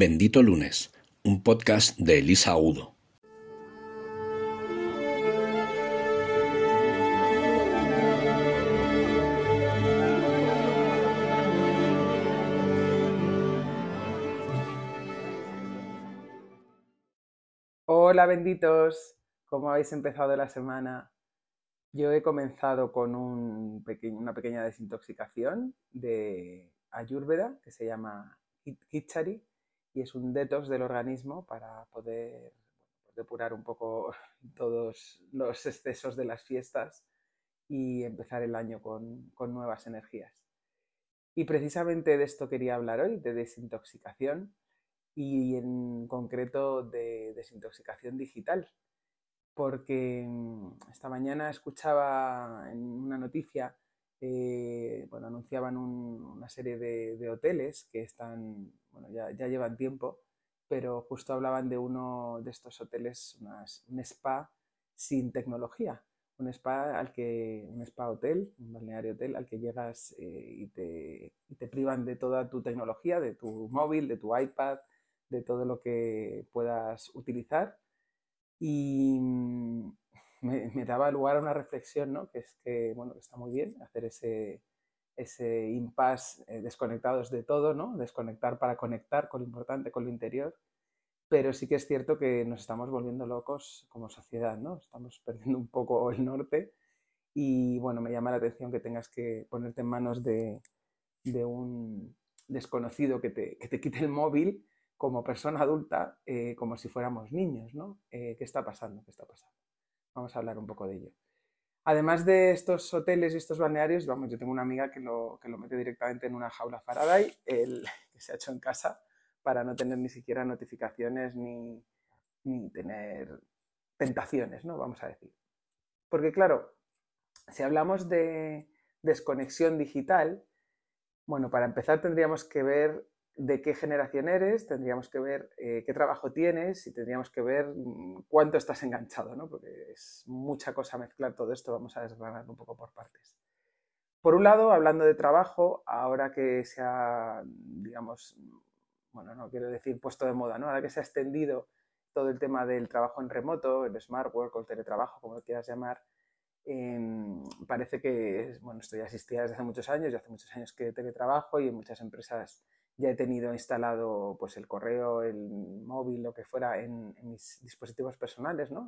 Bendito Lunes, un podcast de Elisa Udo. Hola benditos, ¿cómo habéis empezado la semana? Yo he comenzado con un una pequeña desintoxicación de Ayurveda que se llama Kichari y es un detox del organismo para poder depurar un poco todos los excesos de las fiestas y empezar el año con, con nuevas energías. Y precisamente de esto quería hablar hoy, de desintoxicación y en concreto de desintoxicación digital, porque mm, esta mañana escuchaba en una noticia, eh, bueno, anunciaban una serie de, hoteles que están, ya, llevan tiempo, pero justo hablaban de uno de estos hoteles, un spa sin tecnología, un spa al que, un spa hotel, un balneario hotel al que llegas eh, y, te, privan de toda tu tecnología, de tu móvil, de tu iPad, de todo lo que puedas utilizar. Y me, daba lugar a una reflexión, ¿no? que es que, bueno, está muy bien hacer ese, ese impasse eh, desconectados de todo, ¿no? desconectar para conectar con lo importante, con lo interior. Pero sí que es cierto que nos estamos volviendo locos como sociedad, ¿no? Estamos perdiendo un poco el norte y bueno, me llama la atención que tengas que ponerte en manos de, de un desconocido que te, que te quite el móvil como persona adulta eh, como si fuéramos niños, ¿no? Eh, ¿Qué está pasando? ¿Qué está pasando? Vamos a hablar un poco de ello. Además de estos hoteles y estos balnearios, vamos, yo tengo una amiga que lo, que lo mete directamente en una jaula Faraday, el, que se ha hecho en casa, para no tener ni siquiera notificaciones ni, ni tener tentaciones, ¿no? Vamos a decir. Porque claro, si hablamos de desconexión digital, bueno, para empezar tendríamos que ver de qué generación eres, tendríamos que ver eh, qué trabajo tienes y tendríamos que ver mm, cuánto estás enganchado, ¿no? porque es mucha cosa mezclar todo esto, vamos a desgranar un poco por partes. Por un lado, hablando de trabajo, ahora que se ha, digamos, bueno, no quiero decir puesto de moda, ¿no? ahora que se ha extendido todo el tema del trabajo en remoto, el smart work o el teletrabajo, como lo quieras llamar, em, parece que, bueno, esto ya desde hace muchos años, y hace muchos años que teletrabajo y en muchas empresas ya he tenido instalado pues el correo, el móvil, lo que fuera en, mis dispositivos personales, ¿no?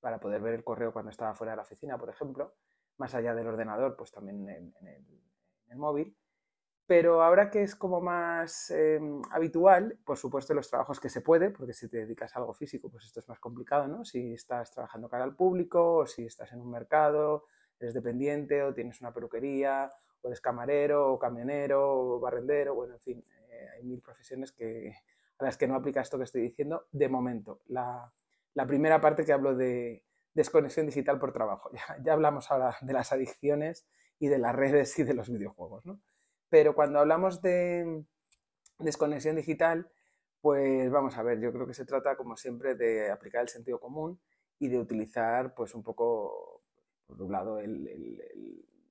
para poder ver el correo cuando estaba fuera de la oficina, por ejemplo, más allá del ordenador, pues también en, el, móvil. Pero ahora que es como más em, habitual, por supuesto los trabajos que se puede, porque si te dedicas a algo físico, pues esto es más complicado, ¿no? Si estás trabajando cara al público, o si estás en un mercado, eres dependiente, o tienes una peluquería, eres camarero o camionero o barrendero, bueno, en fin, eh, hay mil profesiones que, a las que no aplica esto que estoy diciendo de momento. La, primera parte que hablo de desconexión digital por trabajo. Ya, hablamos ahora de las adicciones y de las redes y de los videojuegos, ¿no? Pero cuando hablamos de desconexión digital, pues vamos a ver, yo creo que se trata, como siempre, de aplicar el sentido común y de utilizar, pues un poco, por un lado,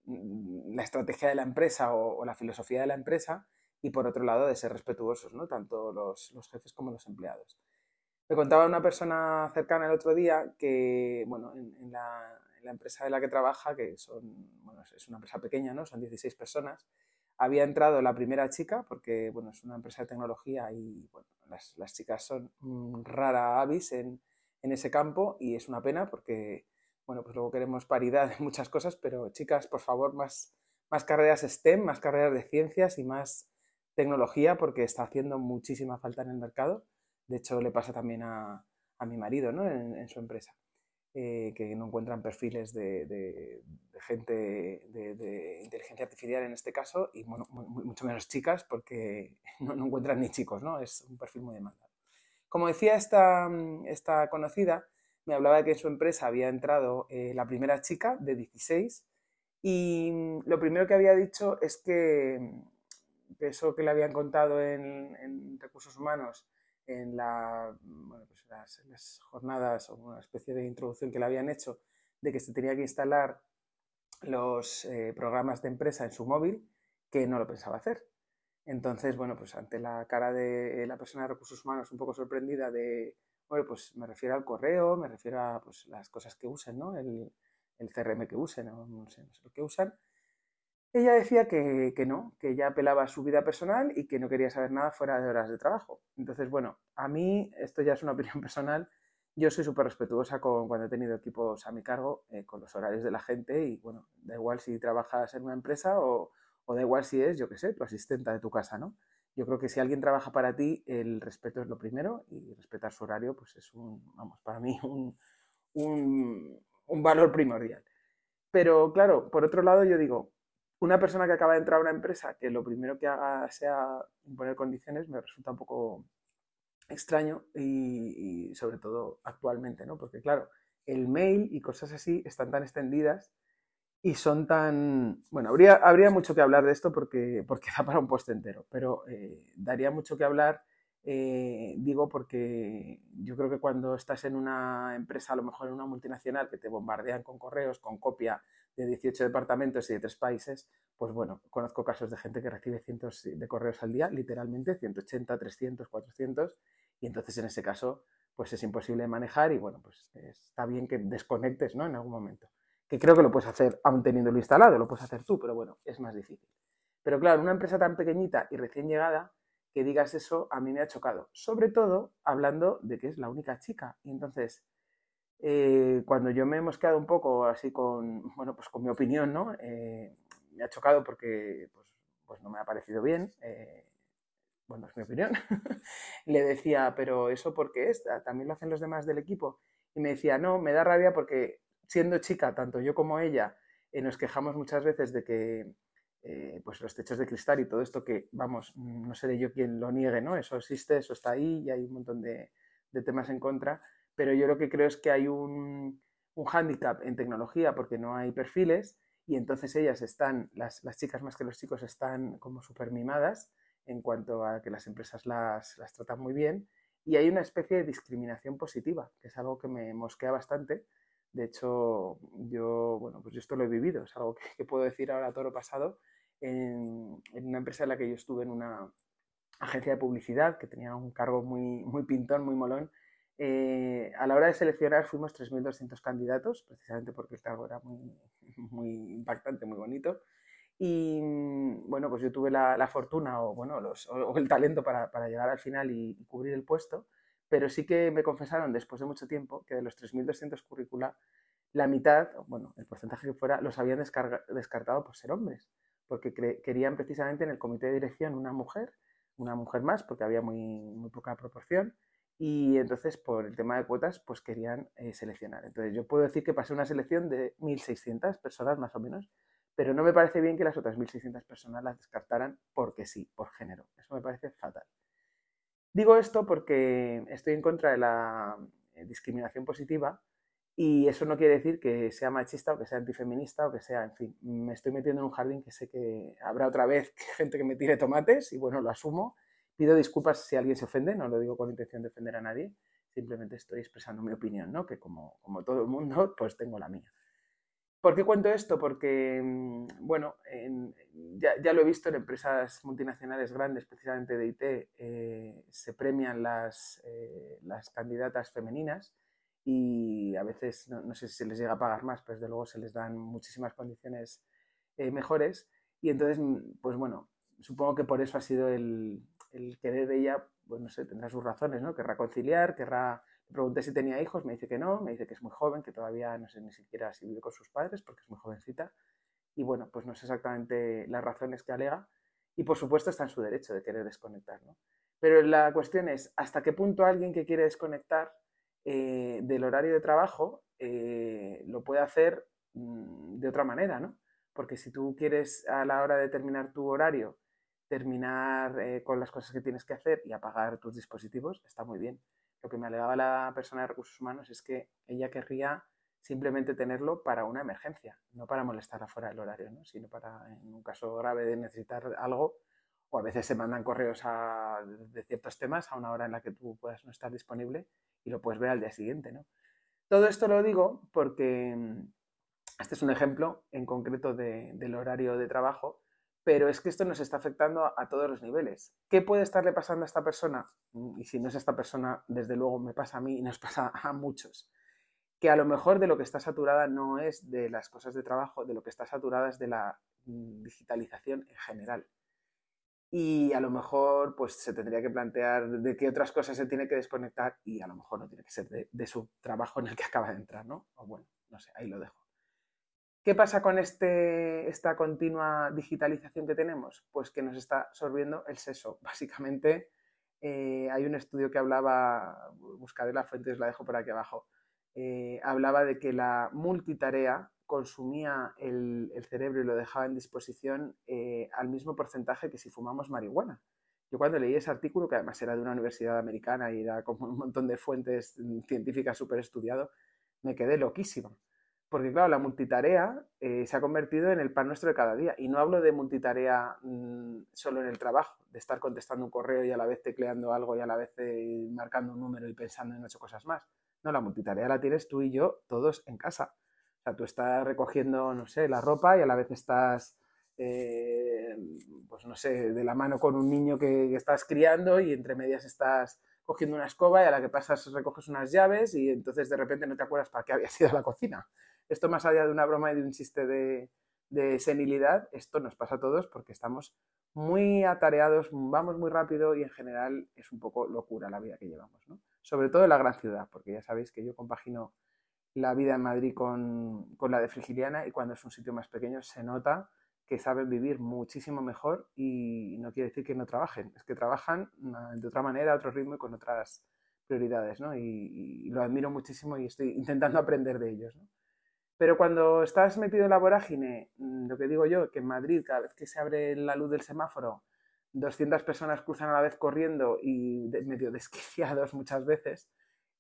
la estrategia de la empresa o, la filosofía de la empresa y por otro lado de ser respetuosos, ¿no? tanto los, jefes como los empleados. Me contaba una persona cercana el otro día que, bueno, en, la, empresa de la que trabaja, que son, bueno, es una empresa pequeña, ¿no? Son 16 personas, había entrado la primera chica, porque, bueno, es una empresa de tecnología y, bueno, las, chicas son rara avis en, en ese campo y es una pena porque bueno, pues luego queremos paridad en muchas cosas, pero chicas, por favor, más, más carreras STEM, más carreras de ciencias y más tecnología, porque está haciendo muchísima falta en el mercado. De hecho, le pasa también a, mi marido ¿no? en, su empresa, eh, que no encuentran perfiles de, gente de, inteligencia artificial en este caso, y mucho menos chicas, porque no, encuentran ni chicos, ¿no? Es un perfil muy demandado. Como decía esta, esta conocida, me hablaba de que en su empresa había entrado eh, la primera chica de 16 y mm, lo primero que había dicho es que, mm, eso que le habían contado en, recursos humanos en, pues las, jornadas o una especie de introducción que le habían hecho de que se tenía que instalar los eh, programas de empresa en su móvil, que no lo pensaba hacer. Entonces, bueno, pues ante la cara de la persona de recursos humanos un poco sorprendida de, bueno, pues me refiero al correo, me refiero a pues, las cosas que usen, ¿no? El, el CRM que usen, no sé lo que usan. Ella decía que, que, no, que ella apelaba a su vida personal y que no quería saber nada fuera de horas de trabajo. Entonces, bueno, a mí, esto ya es una opinión personal, yo soy súper respetuosa con cuando he tenido equipos a mi cargo, eh, con los horarios de la gente y, bueno, da igual si trabajas en una empresa o, o da igual si es, yo qué sé, tu asistenta de tu casa, ¿no? Yo creo que si alguien trabaja para ti, el respeto es lo primero y respetar su horario, pues es un, vamos, para mí un, un, un valor primordial. Pero claro, por otro lado yo digo, una persona que acaba de entrar a una empresa que lo primero que haga sea imponer condiciones me resulta un poco extraño y, y, sobre todo actualmente, ¿no? Porque claro, el mail y cosas así están tan extendidas y son tan... Bueno, habría, habría mucho que hablar de esto porque, porque da para un post entero, pero eh, daría mucho que hablar, eh, digo, porque yo creo que cuando estás en una empresa, a lo mejor en una multinacional, que te bombardean con correos, con copia de 18 departamentos y de tres países, pues bueno, conozco casos de gente que recibe cientos de correos al día, literalmente, 180, 300, 400, y entonces en ese caso, pues es imposible manejar y bueno, pues está bien que desconectes, ¿no? En algún momento que creo que lo puedes hacer aún teniéndolo instalado, lo puedes hacer tú, pero bueno, es más difícil. Pero claro, una empresa tan pequeñita y recién llegada, que digas eso a mí me ha chocado. Sobre todo hablando de que es la única chica. Y entonces, eh, cuando yo me he mosqueado un poco así con, bueno, pues con mi opinión, ¿no? Eh, me ha chocado porque pues, pues, no me ha parecido bien. Eh, bueno, es mi opinión. Le decía, pero eso porque es, también lo hacen los demás del equipo. Y me decía, no, me da rabia porque siendo chica, tanto yo como ella, eh, nos quejamos muchas veces de que eh, pues los techos de cristal y todo esto que, vamos, no seré yo quien lo niegue, ¿no? Eso existe, eso está ahí y hay un montón de, de temas en contra, pero yo lo que creo es que hay un, un hándicap en tecnología porque no hay perfiles y entonces ellas están, las, las chicas más que los chicos están como súper mimadas en cuanto a que las empresas las, las tratan muy bien y hay una especie de discriminación positiva, que es algo que me mosquea bastante de hecho, yo, bueno, pues yo esto lo he vivido, es algo que, puedo decir ahora todo lo pasado, en, una empresa en la que yo estuve en una agencia de publicidad que tenía un cargo muy, muy pintón, muy molón. Eh, a la hora de seleccionar fuimos 3.200 candidatos, precisamente porque el cargo era muy, muy impactante, muy bonito. Y bueno, pues yo tuve la, fortuna o, bueno, los, o, el talento para, para, llegar al final y, y cubrir el puesto pero sí que me confesaron después de mucho tiempo que de los 3.200 currícula, la mitad, bueno, el porcentaje que fuera, los habían descartado por ser hombres, porque querían precisamente en el comité de dirección una mujer, una mujer más, porque había muy, muy poca proporción, y entonces por el tema de cuotas, pues querían eh, seleccionar. Entonces yo puedo decir que pasé una selección de 1.600 personas más o menos, pero no me parece bien que las otras 1.600 personas las descartaran porque sí, por género. Eso me parece fatal. Digo esto porque estoy en contra de la eh, discriminación positiva y eso no quiere decir que sea machista o que sea antifeminista o que sea, en fin, me estoy metiendo en un jardín que sé que habrá otra vez gente que me tire tomates y bueno, lo asumo. Pido disculpas si alguien se ofende, no lo digo con intención de ofender a nadie, simplemente estoy expresando mi opinión, ¿no? Que como, como todo el mundo, pues tengo la mía. ¿Por qué cuento esto? Porque, mm, bueno, ya, lo he visto en empresas multinacionales grandes, precisamente de IT, eh, se premian las, eh, las, candidatas femeninas y a veces, no, sé si se les llega a pagar más, pero desde luego se les dan muchísimas condiciones eh, mejores. Y entonces, mm, pues bueno, supongo que por eso ha sido el, el querer ella, pues no sé, tendrá sus razones, ¿no? Querrá conciliar, querrá pregunté si tenía hijos, me dice que no, me dice que es muy joven, que todavía no sé ni siquiera si vive con sus padres porque es muy jovencita. Y bueno, pues no sé exactamente las razones que alega. Y por supuesto está en su derecho de querer desconectar. ¿no? Pero la cuestión es, ¿hasta qué punto alguien que quiere desconectar eh, del horario de trabajo eh, lo puede hacer mm, de otra manera? ¿no? Porque si tú quieres a la hora de terminar tu horario terminar eh, con las cosas que tienes que hacer y apagar tus dispositivos, está muy bien lo que me alegaba la persona de recursos humanos es que ella querría simplemente tenerlo para una emergencia, no para molestar afuera del horario, ¿no? sino para, en un caso grave de necesitar algo, o a veces se mandan correos de ciertos temas a una hora en la que tú puedas no estar disponible y lo puedes ver al día siguiente. ¿no? Todo esto lo digo porque mm, este es un ejemplo en concreto del horario de trabajo, pero es que esto nos está afectando a, todos los niveles. ¿Qué puede estarle pasando a esta persona? Mm, y si no es esta persona, desde luego me pasa a mí y nos pasa a muchos. Que a lo mejor de lo que está saturada no es de las cosas de trabajo, de lo que está saturada es de la mm, digitalización en general. Y a lo mejor pues se tendría que plantear de qué otras cosas se tiene que desconectar y a lo mejor no tiene que ser de, de su trabajo en el que acaba de entrar, ¿no? O bueno, no sé, ahí lo dejo. ¿Qué pasa con este, esta continua digitalización que tenemos? Pues que nos está absorbiendo el seso. Básicamente, eh, hay un estudio que hablaba, buscaré la fuente, os la dejo por aquí abajo, eh, hablaba de que la multitarea consumía el, cerebro y lo dejaba en disposición eh, al mismo porcentaje que si fumamos marihuana. Yo cuando leí ese artículo, que además era de una universidad americana y era como un montón de fuentes científicas súper estudiado, me quedé loquísima. Porque claro, la multitarea eh, se ha convertido en el pan nuestro de cada día. Y no hablo de multitarea mm, solo en el trabajo, de estar contestando un correo y a la vez tecleando algo y a la vez eh, marcando un número y pensando en ocho cosas más. No, la multitarea la tienes tú y yo todos en casa. O sea, tú estás recogiendo, no sé, la ropa y a la vez estás, eh, pues no sé, de la mano con un niño que, que estás criando y entre medias estás cogiendo una escoba y a la que pasas recoges unas llaves y entonces de repente no te acuerdas para qué había sido la cocina. Esto más allá de una broma y de un chiste de, senilidad, esto nos pasa a todos porque estamos muy atareados, vamos muy rápido y en general es un poco locura la vida que llevamos. Sobre todo en la gran ciudad, porque ya sabéis que yo compagino la vida en Madrid con, con, la de Frigiliana y cuando es un sitio más pequeño se nota que saben vivir muchísimo mejor y no quiere decir que no trabajen, es que trabajan ah, de otra manera, a otro ritmo y con otras prioridades, ¿no? Y, lo admiro muchísimo y estoy intentando aprender de ellos. Pero cuando estás metido en la vorágine, mm, lo que digo yo, que en Madrid cada vez que se abre la luz del semáforo, 200 personas cruzan a la vez corriendo y medio desquiciados muchas veces,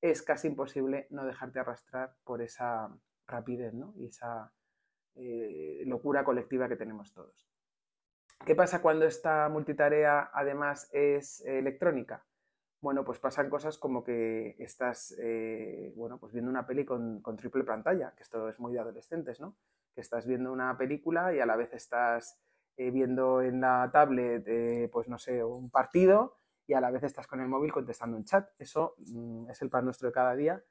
es casi imposible no dejarte arrastrar por esa rapidez ¿no? y esa eh, locura colectiva que tenemos todos. ¿Qué pasa cuando esta multitarea además es electrónica? Bueno, pues pasan cosas como que estás, eh, bueno, pues viendo una peli con, triple pantalla, que esto es muy de adolescentes, ¿no? Que estás viendo una película y a la vez estás eh, viendo en la tablet, eh, pues no sé, un partido y a la vez estás con el móvil contestando un chat. Eso mm, es el pan nuestro de cada día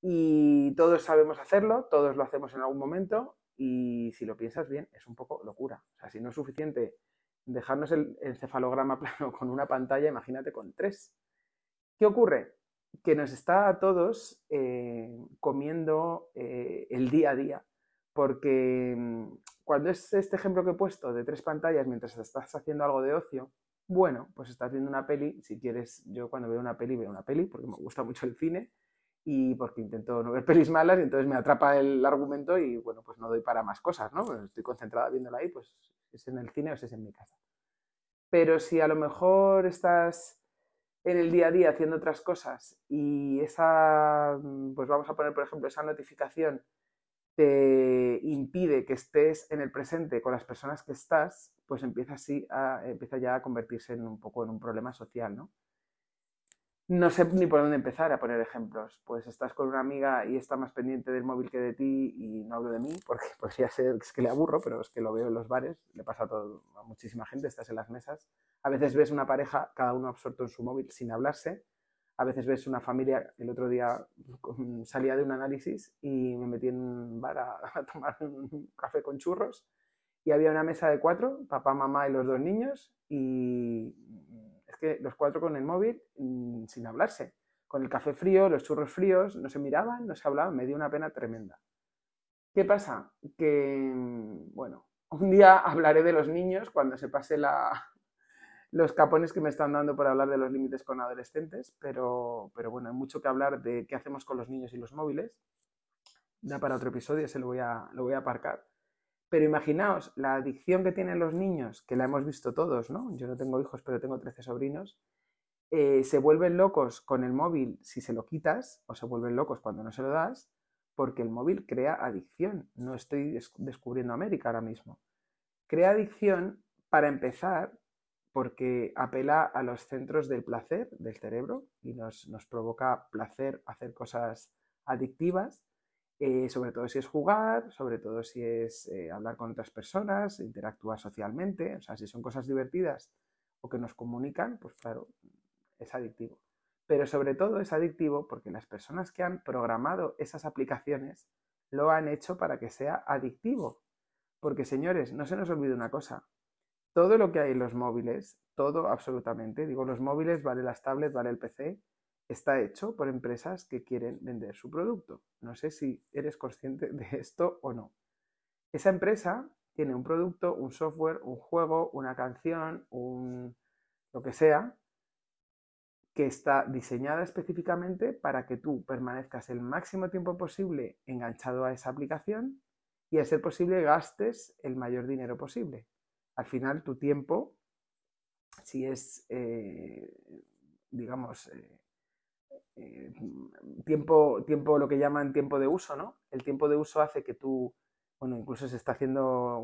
y todos sabemos hacerlo, todos lo hacemos en algún momento y si lo piensas bien, es un poco locura. O sea, si no es suficiente dejarnos el encefalograma plano con una pantalla, imagínate con tres. ¿Qué ocurre? Que nos está a todos eh, comiendo eh, el día a día, porque mm, cuando es este ejemplo que he puesto de tres pantallas mientras estás haciendo algo de ocio, bueno, pues estás viendo una peli, si quieres, yo cuando veo una peli veo una peli, porque me gusta mucho el cine y porque intento no ver pelis malas y entonces me atrapa el argumento y bueno, pues no doy para más cosas, ¿no? estoy concentrada viéndola ahí, pues es en el cine o es en mi casa. Pero si a lo mejor estás en el día a día haciendo otras cosas y esa, mm, pues vamos a poner por ejemplo, esa notificación te impide que estés en el presente con las personas que estás, pues empieza así a, empieza ya a convertirse en un poco en un problema social, ¿no? No sé ni por dónde empezar a poner ejemplos. Pues estás con una amiga y está más pendiente del móvil que de ti y no hablo de mí porque podría ser que le aburro, pero es que lo veo en los bares, le pasa a, muchísima gente, estás en las mesas. A veces ves una pareja, cada uno absorto en su móvil sin hablarse. A veces ves una familia, el otro día salía de un análisis y me metí en un bar a, a tomar un café con churros y había una mesa de cuatro, papá, mamá y los dos niños y es que los cuatro con el móvil mm, sin hablarse, con el café frío, los churros fríos, no se miraban, no se hablaban, me dio una pena tremenda. ¿Qué pasa? Que, mm, bueno, un día hablaré de los niños cuando se pase la, los capones que me están dando por hablar de los límites con adolescentes, pero, pero bueno, hay mucho que hablar de qué hacemos con los niños y los móviles. Da para otro episodio, se lo voy a, lo voy a aparcar. Pero imaginaos la adicción que tienen los niños, que la hemos visto todos, ¿no? Yo no tengo hijos, pero tengo 13 sobrinos. Eh, se vuelven locos con el móvil si se lo quitas, o se vuelven locos cuando no se lo das, porque el móvil crea adicción. No estoy descubriendo América ahora mismo. Crea adicción, para empezar, porque apela a los centros del placer del cerebro y nos, nos provoca placer hacer cosas adictivas eh, sobre todo si es jugar, sobre todo si es eh, hablar con otras personas, interactuar socialmente, o sea, si son cosas divertidas o que nos comunican, pues claro, es adictivo. Pero sobre todo es adictivo porque las personas que han programado esas aplicaciones lo han hecho para que sea adictivo. Porque señores, no se nos olvide una cosa, todo lo que hay en los móviles, todo absolutamente, digo los móviles, vale las tablets, vale el PC, está hecho por empresas que quieren vender su producto. No sé si eres consciente de esto o no. Esa empresa tiene un producto, un software, un juego, una canción, un lo que sea, que está diseñada específicamente para que tú permanezcas el máximo tiempo posible enganchado a esa aplicación y a ser posible gastes el mayor dinero posible al final tu tiempo, si es, eh, digamos, eh, eh, tiempo, tiempo, lo que llaman tiempo de uso, ¿no? El tiempo de uso hace que tú, bueno, incluso se está haciendo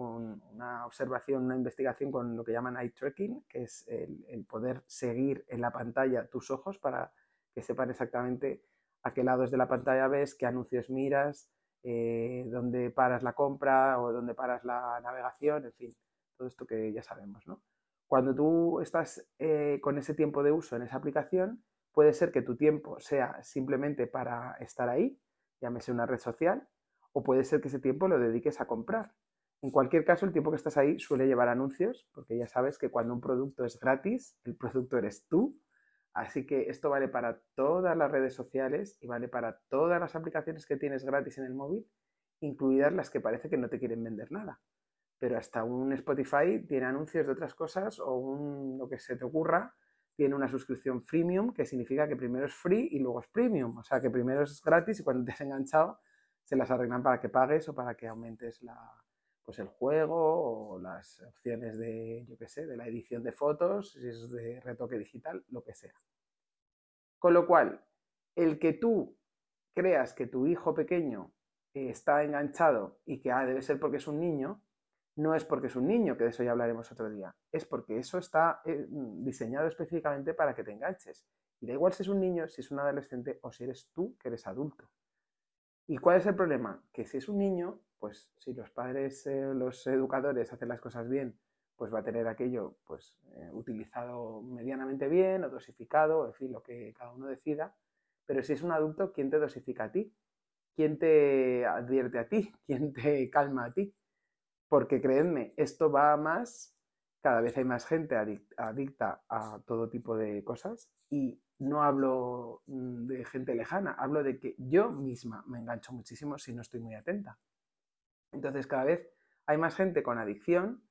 una observación, una investigación con lo que llaman eye tracking, que es el, poder seguir en la pantalla tus ojos para que sepan exactamente a qué lados de la pantalla ves, qué anuncios miras, dónde paras la compra o dónde paras la navegación, en fin todo esto que ya sabemos, ¿no? Cuando tú estás eh, con ese tiempo de uso en esa aplicación, puede ser que tu tiempo sea simplemente para estar ahí, llámese una red social, o puede ser que ese tiempo lo dediques a comprar. En cualquier caso, el tiempo que estás ahí suele llevar anuncios, porque ya sabes que cuando un producto es gratis, el producto eres tú. Así que esto vale para todas las redes sociales y vale para todas las aplicaciones que tienes gratis en el móvil, incluidas las que parece que no te quieren vender nada pero hasta un Spotify tiene anuncios de otras cosas o un, lo que se te ocurra, tiene una suscripción freemium, que significa que primero es free y luego es premium, o sea que primero es gratis y cuando te has enganchado se las arreglan para que pagues o para que aumentes la, pues el juego o las opciones de, yo qué sé, de la edición de fotos, si es de retoque digital, lo que sea. Con lo cual, el que tú creas que tu hijo pequeño está enganchado y que ah, debe ser porque es un niño, no es porque es un niño, que de eso ya hablaremos otro día, es porque eso está eh, diseñado específicamente para que te enganches. Y da igual si es un niño, si es un adolescente o si eres tú que eres adulto. ¿Y cuál es el problema? Que si es un niño, pues si los padres, eh, los educadores hacen las cosas bien, pues va a tener aquello pues eh, utilizado medianamente bien o dosificado, en fin, lo que cada uno decida. Pero si es un adulto, ¿quién te dosifica a ti? ¿Quién te advierte a ti? ¿Quién te calma a ti? Porque creedme, esto va más, cada vez hay más gente adicta a todo tipo de cosas y no hablo mm, de gente lejana, hablo de que yo misma me engancho muchísimo si no estoy muy atenta. Entonces cada vez hay más gente con adicción,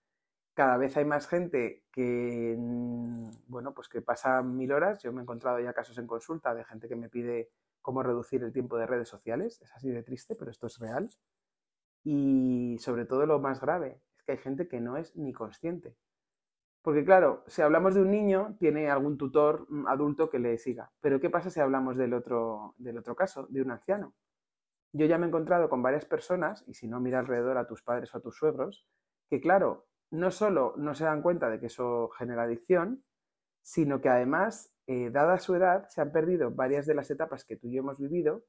cada vez hay más gente que, mm, bueno, pues que pasa mil horas. Yo me he encontrado ya casos en consulta de gente que me pide cómo reducir el tiempo de redes sociales. Es así de triste, pero esto es real. Y sobre todo lo más grave es que hay gente que no es ni consciente. Porque claro, si hablamos de un niño, tiene algún tutor mm, adulto que le siga. Pero ¿qué pasa si hablamos del otro, del otro caso, de un anciano? Yo ya me he encontrado con varias personas, y si no, mira alrededor a tus padres o a tus suegros, que claro, no solo no se dan cuenta de que eso genera adicción, sino que además, eh, dada su edad, se han perdido varias de las etapas que tú y yo hemos vivido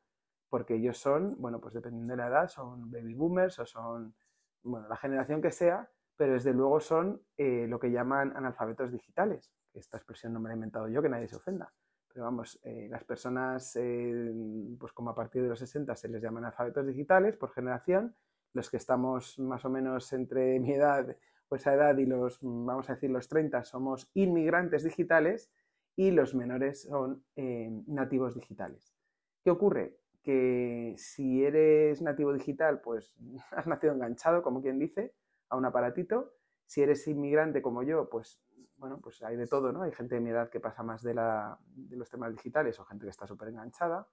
porque ellos son, bueno, pues dependiendo de la edad, son baby boomers o son, bueno, la generación que sea, pero desde luego son eh, lo que llaman analfabetos digitales. Esta expresión no me la he inventado yo, que nadie se ofenda. Pero vamos, eh, las personas, eh, pues como a partir de los 60 se les llaman analfabetos digitales por generación, los que estamos más o menos entre mi edad o esa edad y los, vamos a decir, los 30 somos inmigrantes digitales y los menores son nativos digitales. ¿Qué ocurre? Que si eres nativo digital, pues has nacido enganchado, como quien dice, a un aparatito. Si eres inmigrante como yo, pues bueno, pues hay de todo, ¿no? Hay gente de mi edad que pasa más de, la, de los temas digitales o gente que está súper enganchada.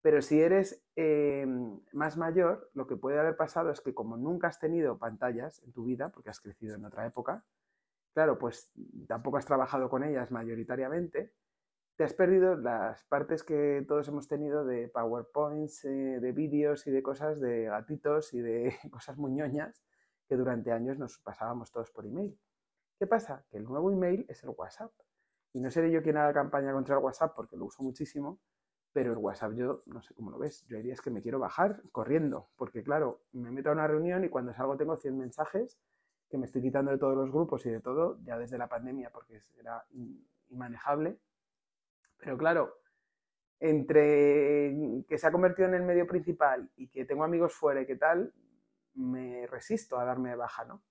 Pero si eres eh, más mayor, lo que puede haber pasado es que como nunca has tenido pantallas en tu vida, porque has crecido en otra época, claro, pues tampoco has trabajado con ellas mayoritariamente, te has perdido las partes que todos hemos tenido de PowerPoints, eh, de vídeos y de cosas de gatitos y de cosas muy ñoñas que durante años nos pasábamos todos por email. ¿Qué pasa? Que el nuevo email es el WhatsApp. Y no seré yo quien haga campaña contra el WhatsApp porque lo uso muchísimo, Pero el WhatsApp yo no sé cómo lo ves. Yo hay días que me quiero bajar corriendo, porque claro, me meto a una reunión y cuando salgo tengo 100 mensajes que me estoy quitando de todos los grupos y de todo, ya desde la pandemia, porque era inmanejable. Pero claro, entre que se ha convertido en el medio principal y que tengo amigos fuera y qué tal, me resisto a darme de baja, ¿no?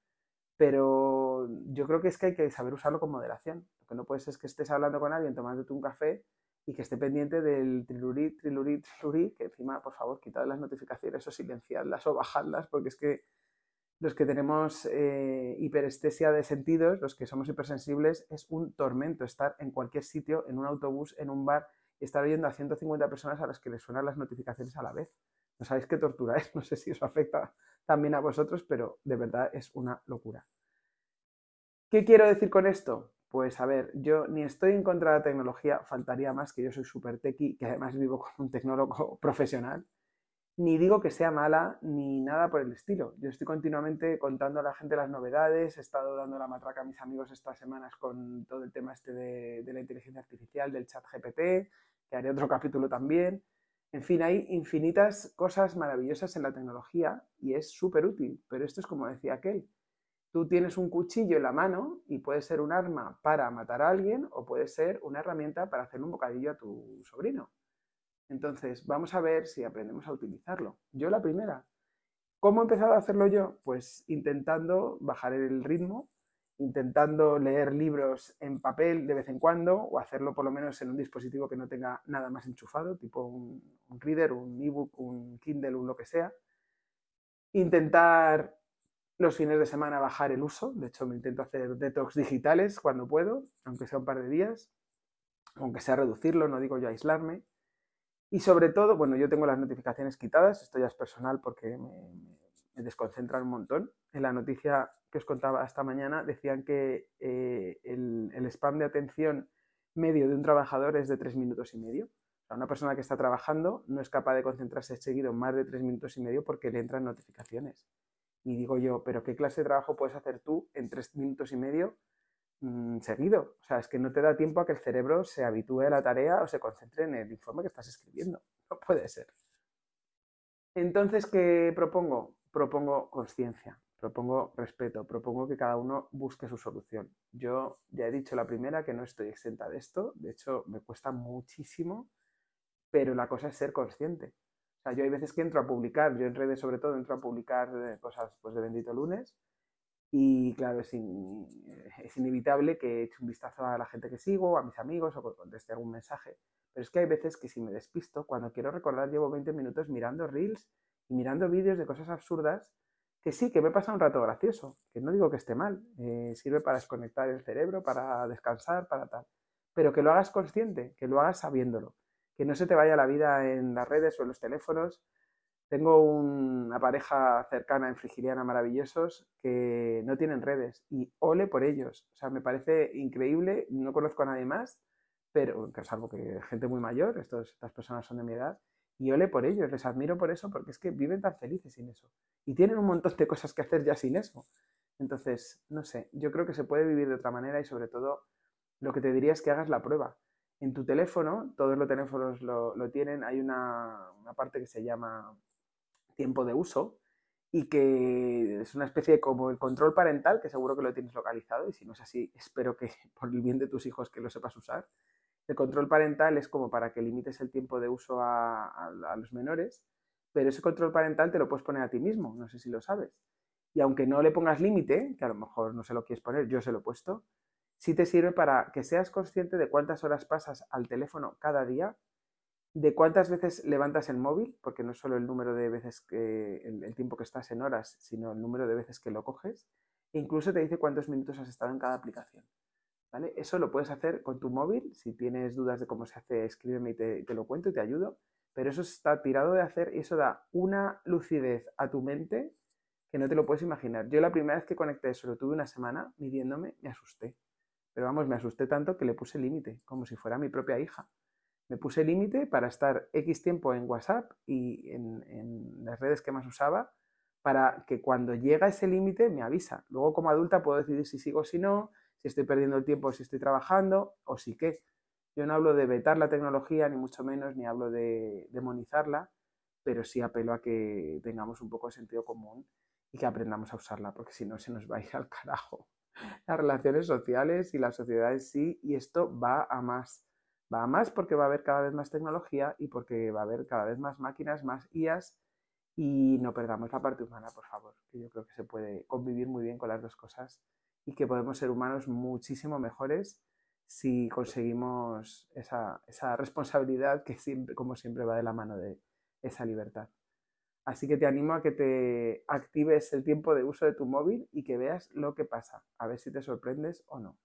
Pero yo creo que es que hay que saber usarlo con moderación. Lo que no puedes es que estés hablando con alguien tomándote un café y que esté pendiente del trilurí, trilurí, trilurí, que encima, por favor, quitad las notificaciones o silenciadlas o bajadlas, porque es que los que tenemos eh, hiperestesia de sentidos, los que somos hipersensibles, es un tormento estar en cualquier sitio, en un autobús, en un bar, y estar oyendo a 150 personas a las que les suenan las notificaciones a la vez. No sabéis qué tortura es, no sé si eso afecta también a vosotros, pero de verdad es una locura. ¿Qué quiero decir con esto? Pues a ver, yo ni estoy en contra de la tecnología, faltaría más que yo soy súper tequi, que además vivo con un tecnólogo profesional, ni digo que sea mala ni nada por el estilo. Yo estoy continuamente contando a la gente las novedades, he estado dando la matraca a mis amigos estas semanas con todo el tema este de, la inteligencia artificial, del chat GPT, que haré otro capítulo también. En fin, hay infinitas cosas maravillosas en la tecnología y es súper útil, pero esto es como decía aquel, Tú tienes un cuchillo en la mano y puede ser un arma para matar a alguien o puede ser una herramienta para hacer un bocadillo a tu sobrino. Entonces, vamos a ver si aprendemos a utilizarlo. Yo la primera. ¿Cómo he empezado a hacerlo yo? Pues intentando bajar el ritmo, intentando leer libros en papel de vez en cuando o hacerlo por lo menos en un dispositivo que no tenga nada más enchufado, tipo un, reader, un ebook, un Kindle, un lo que sea. Intentar los fines de semana bajar el uso, de hecho me intento hacer detox digitales cuando puedo, aunque sea un par de días, aunque sea reducirlo, no digo yo aislarme. Y sobre todo, bueno, yo tengo las notificaciones quitadas, esto ya es personal porque me, desconcentran un montón. En la noticia que os contaba esta mañana decían que eh, el, el, spam de atención medio de un trabajador es de tres minutos y medio. Una persona que está trabajando no es capaz de concentrarse seguido más de tres minutos y medio porque le entran notificaciones. Y digo yo, pero ¿qué clase de trabajo puedes hacer tú en tres minutos y medio mm, seguido? O sea, es que no te da tiempo a que el cerebro se habitúe a la tarea o se concentre en el informe que estás escribiendo. No puede ser. Entonces, ¿qué propongo? Propongo conciencia, propongo respeto, propongo que cada uno busque su solución. Yo ya he dicho la primera que no estoy exenta de esto, de hecho me cuesta muchísimo, pero la cosa es ser consciente. O sea, yo hay veces que entro a publicar, yo en redes sobre todo entro a publicar eh, cosas pues, de Bendito Lunes y claro, es, es inevitable que eche un vistazo a la gente que sigo, a mis amigos o que conteste algún mensaje. Pero es que hay veces que si me despisto, cuando quiero recordar llevo 20 minutos mirando reels y mirando vídeos de cosas absurdas que sí, que me pasa un rato gracioso, que no digo que esté mal, eh, sirve para desconectar el cerebro, para descansar, para tal, pero que lo hagas consciente, que lo hagas sabiéndolo que no se te vaya la vida en las redes o en los teléfonos. Tengo una pareja cercana en Frigiliana maravillosos que no tienen redes y ole por ellos. O sea, me parece increíble, no conozco a nadie más, pero algo que gente muy mayor, estas personas son de mi edad, y ole por ellos, les admiro por eso, porque es que viven tan felices sin eso. Y tienen un montón de cosas que hacer ya sin eso. Entonces, no sé, yo creo que se puede vivir de otra manera y sobre todo lo que te diría es que hagas la prueba en tu teléfono, todos los teléfonos lo, tienen, hay una, parte que se llama tiempo de uso y que es una especie de como el control parental, que seguro que lo tienes localizado y si no es así, espero que por el bien de tus hijos que lo sepas usar. El control parental es como para que limites el tiempo de uso a, a los menores, pero ese control parental te lo puedes poner a ti mismo, no sé si lo sabes. Y aunque no le pongas límite, que a lo mejor no se lo quieres poner, yo se lo he puesto, sí te sirve para que seas consciente de cuántas horas pasas al teléfono cada día, de cuántas veces levantas el móvil, porque no es solo el número de veces que el, tiempo que estás en horas, sino el número de veces que lo coges, e incluso te dice cuántos minutos has estado en cada aplicación. ¿Vale? Eso lo puedes hacer con tu móvil. Si tienes dudas de cómo se hace, escríbeme y te, te lo cuento y te ayudo. Pero eso está tirado de hacer y eso da una lucidez a tu mente que no te lo puedes imaginar. Yo la primera vez que conecté eso, lo tuve una semana midiéndome, me asusté. Pero vamos, me asusté tanto que le puse límite, como si fuera mi propia hija. Me puse límite para estar X tiempo en WhatsApp y en, las redes que más usaba, para que cuando llega ese límite me avisa. Luego como adulta puedo decidir si sigo o si no, si estoy perdiendo el tiempo, si estoy trabajando o si qué. Yo no hablo de vetar la tecnología, ni mucho menos, ni hablo de demonizarla, pero sí apelo a que tengamos un poco de sentido común y que aprendamos a usarla, porque si no se nos va a ir al carajo las relaciones sociales y la sociedad en sí, y esto va a más. Va más porque va a haber cada vez más tecnología y porque va a haber cada vez más máquinas, más IAS, y no perdamos la parte humana, por favor, que yo creo que se puede convivir muy bien con las dos cosas y que podemos ser humanos muchísimo mejores si conseguimos esa, esa responsabilidad que siempre, como siempre, va de la mano de esa libertad. Así que te animo a que te actives el tiempo de uso de tu móvil y que veas lo que pasa, a ver si te sorprendes o no.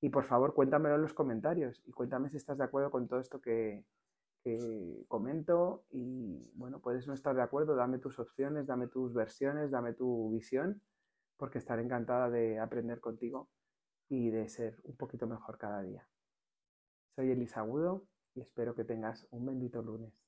Y por favor, cuéntamelo en los comentarios y cuéntame si estás de acuerdo con todo esto que, que comento. Y bueno, puedes no estar de acuerdo, dame tus opciones, dame tus versiones, dame tu visión, porque estaré encantada de aprender contigo y de ser un poquito mejor cada día. Soy Elisa Agudo y espero que tengas un bendito lunes.